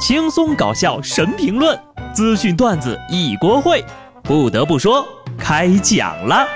轻松搞笑神评论，资讯段子一锅烩。不得不说，开讲了。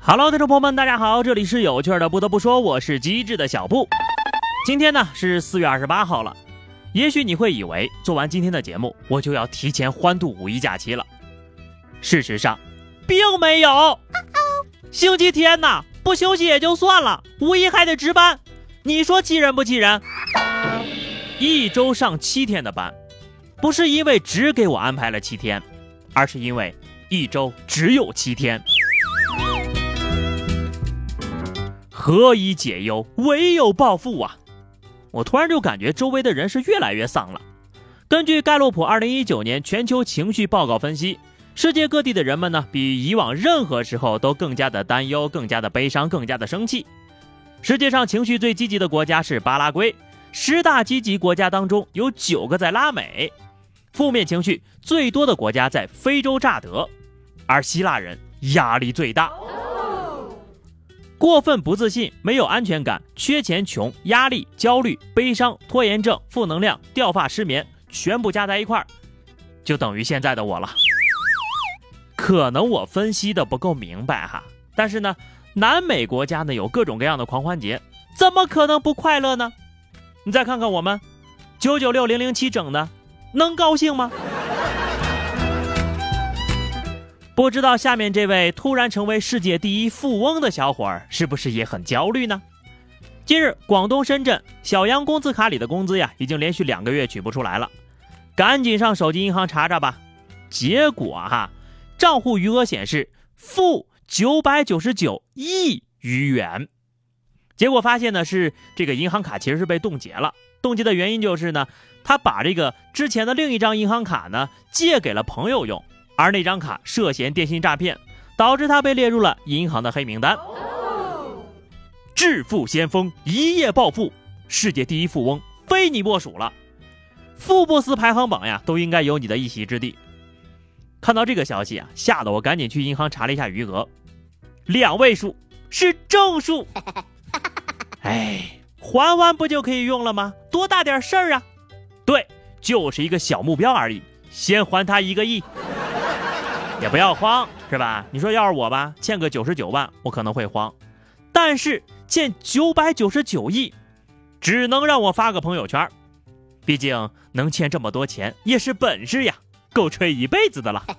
Hello，听众朋友们，大家好，这里是有趣的。不得不说，我是机智的小布。今天呢是四月二十八号了。也许你会以为做完今天的节目，我就要提前欢度五一假期了。事实上，并没有。星期天呐，不休息也就算了，五一还得值班，你说气人不气人？一周上七天的班，不是因为只给我安排了七天，而是因为一周只有七天。何以解忧，唯有暴富啊！我突然就感觉周围的人是越来越丧了。根据盖洛普2019年全球情绪报告分析，世界各地的人们呢，比以往任何时候都更加的担忧、更加的悲伤、更加的生气。世界上情绪最积极的国家是巴拉圭，十大积极国家当中有九个在拉美；负面情绪最多的国家在非洲乍得，而希腊人压力最大。过分不自信、没有安全感、缺钱、穷、压力、焦虑、悲伤、拖延症、负能量、掉发、失眠，全部加在一块儿，就等于现在的我了。可能我分析的不够明白哈，但是呢，南美国家呢有各种各样的狂欢节，怎么可能不快乐呢？你再看看我们，九九六零零七整的，能高兴吗？不知道下面这位突然成为世界第一富翁的小伙儿是不是也很焦虑呢？近日，广东深圳小杨工资卡里的工资呀，已经连续两个月取不出来了，赶紧上手机银行查查吧。结果哈，账户余额显示负九百九十九亿余元。结果发现呢，是这个银行卡其实是被冻结了。冻结的原因就是呢，他把这个之前的另一张银行卡呢借给了朋友用。而那张卡涉嫌电信诈骗，导致他被列入了银行的黑名单。致富先锋一夜暴富，世界第一富翁非你莫属了。富布斯排行榜呀，都应该有你的一席之地。看到这个消息啊，吓得我赶紧去银行查了一下余额，两位数是正数。哎，还完不就可以用了吗？多大点事儿啊？对，就是一个小目标而已，先还他一个亿。也不要慌，是吧？你说要是我吧，欠个九十九万，我可能会慌；但是欠九百九十九亿，只能让我发个朋友圈。毕竟能欠这么多钱也是本事呀，够吹一辈子的了。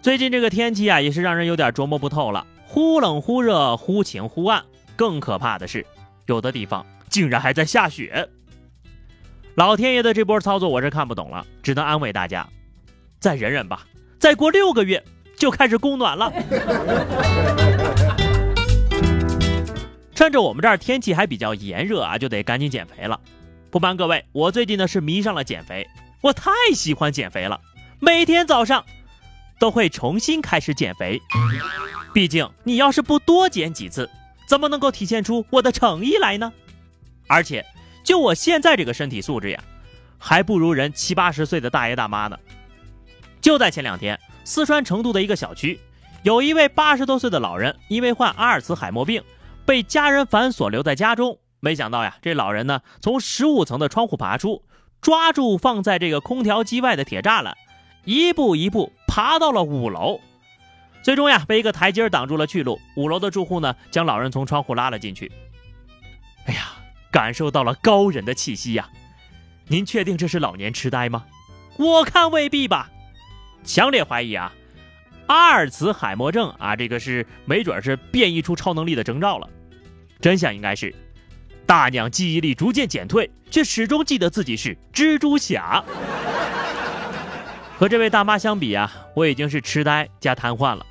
最近这个天气啊，也是让人有点琢磨不透了，忽冷忽热，忽晴忽暗。更可怕的是，有的地方竟然还在下雪。老天爷的这波操作我是看不懂了，只能安慰大家，再忍忍吧，再过六个月就开始供暖了。趁着我们这儿天气还比较炎热啊，就得赶紧减肥了。不瞒各位，我最近呢是迷上了减肥，我太喜欢减肥了，每天早上都会重新开始减肥。毕竟你要是不多减几次，怎么能够体现出我的诚意来呢？而且。就我现在这个身体素质呀，还不如人七八十岁的大爷大妈呢。就在前两天，四川成都的一个小区，有一位八十多岁的老人，因为患阿尔茨海默病，被家人反锁留在家中。没想到呀，这老人呢，从十五层的窗户爬出，抓住放在这个空调机外的铁栅栏，一步一步爬到了五楼。最终呀，被一个台阶挡住了去路。五楼的住户呢，将老人从窗户拉了进去。哎呀！感受到了高人的气息呀，您确定这是老年痴呆吗？我看未必吧，强烈怀疑啊，阿尔茨海默症啊，这个是没准是变异出超能力的征兆了。真相应该是，大娘记忆力逐渐减退，却始终记得自己是蜘蛛侠。和这位大妈相比啊，我已经是痴呆加瘫痪了。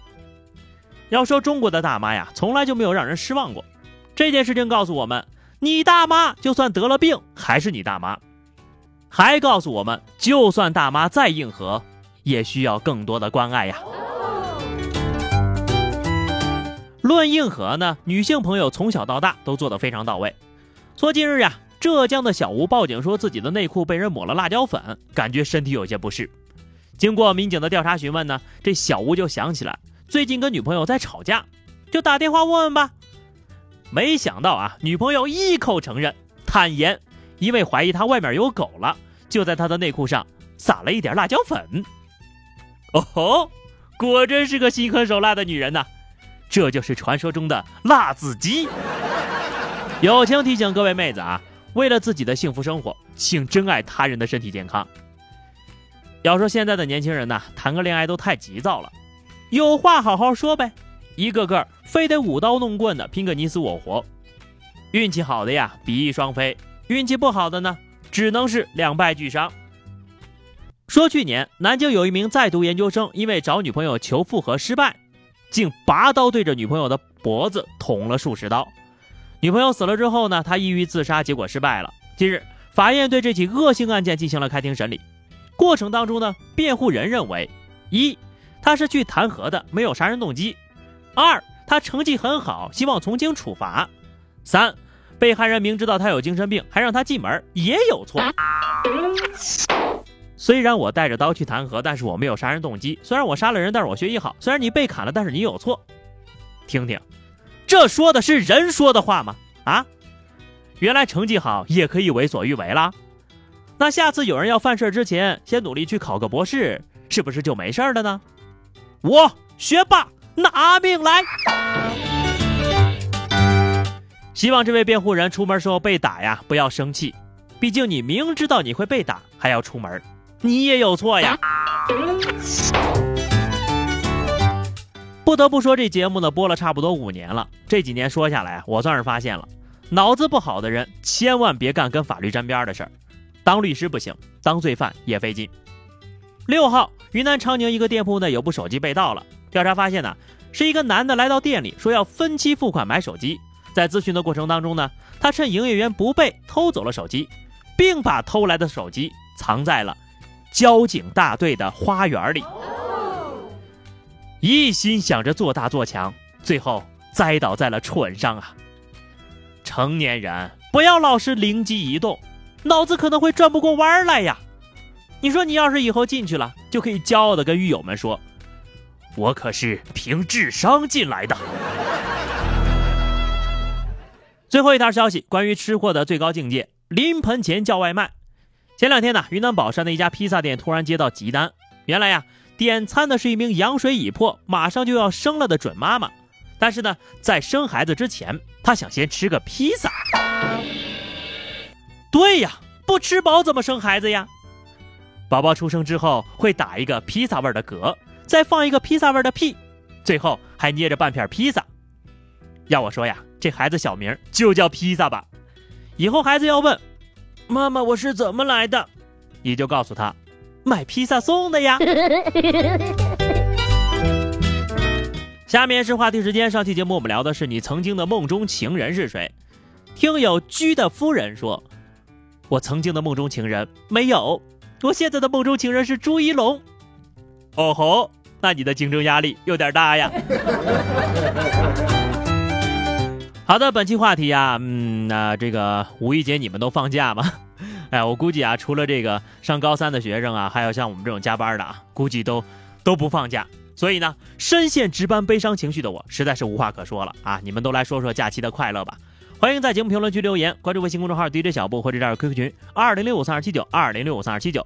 要说中国的大妈呀，从来就没有让人失望过。这件事情告诉我们。你大妈就算得了病，还是你大妈，还告诉我们，就算大妈再硬核，也需要更多的关爱呀。论硬核呢，女性朋友从小到大都做得非常到位。说近日呀，浙江的小吴报警说自己的内裤被人抹了辣椒粉，感觉身体有些不适。经过民警的调查询问呢，这小吴就想起来最近跟女朋友在吵架，就打电话问问吧。没想到啊，女朋友一口承认，坦言因为怀疑他外面有狗了，就在他的内裤上撒了一点辣椒粉。哦吼，果真是个心狠手辣的女人呐！这就是传说中的辣子鸡。友情提醒各位妹子啊，为了自己的幸福生活，请珍爱他人的身体健康。要说现在的年轻人呐，谈个恋爱都太急躁了，有话好好说呗，一个个非得舞刀弄棍的拼个你死我活。运气好的呀，比翼双飞；运气不好的呢，只能是两败俱伤。说去年南京有一名在读研究生，因为找女朋友求复合失败。竟拔刀对着女朋友的脖子捅了数十刀，女朋友死了之后呢，他抑郁自杀，结果失败了。近日，法院对这起恶性案件进行了开庭审理，过程当中呢，辩护人认为：一，他是去弹劾的，没有杀人动机；二，他成绩很好，希望从轻处罚；三，被害人明知道他有精神病，还让他进门，也有错。虽然我带着刀去弹劾，但是我没有杀人动机。虽然我杀了人，但是我学习好。虽然你被砍了，但是你有错。听听，这说的是人说的话吗？啊，原来成绩好也可以为所欲为啦。那下次有人要犯事之前，先努力去考个博士，是不是就没事了呢？我学霸拿命来！希望这位辩护人出门时候被打呀，不要生气。毕竟你明知道你会被打，还要出门。你也有错呀！不得不说，这节目呢播了差不多五年了。这几年说下来，我算是发现了，脑子不好的人千万别干跟法律沾边的事儿。当律师不行，当罪犯也费劲。六号，云南长宁一个店铺呢有部手机被盗了。调查发现呢，是一个男的来到店里说要分期付款买手机，在咨询的过程当中呢，他趁营业员不备偷走了手机，并把偷来的手机藏在了。交警大队的花园里，一心想着做大做强，最后栽倒在了蠢上啊！成年人不要老是灵机一动，脑子可能会转不过弯来呀！你说你要是以后进去了，就可以骄傲的跟狱友们说：“我可是凭智商进来的。”最后一条消息，关于吃货的最高境界：临盆前叫外卖。前两天呢，云南保山的一家披萨店突然接到急单。原来呀，点餐的是一名羊水已破、马上就要生了的准妈妈。但是呢，在生孩子之前，她想先吃个披萨。对呀，不吃饱怎么生孩子呀？宝宝出生之后会打一个披萨味的嗝，再放一个披萨味的屁，最后还捏着半片披萨。要我说呀，这孩子小名就叫披萨吧。以后孩子要问。妈妈，我是怎么来的？你就告诉他，买披萨送的呀。下面是话题时间。上期节目我们聊的是你曾经的梦中情人是谁？听友居的夫人说，我曾经的梦中情人没有，我现在的梦中情人是朱一龙。哦吼，那你的竞争压力有点大呀。好的，本期话题呀，嗯，那这个五一节你们都放假吗？哎，我估计啊，除了这个上高三的学生啊，还有像我们这种加班的啊，估计都都不放假。所以呢，深陷值班悲伤情绪的我，实在是无话可说了啊！你们都来说说假期的快乐吧。欢迎在节目评论区留言，关注微信公众号 DJ 小布或者加入 QQ 群二零六五三二七九二零六五三二七九，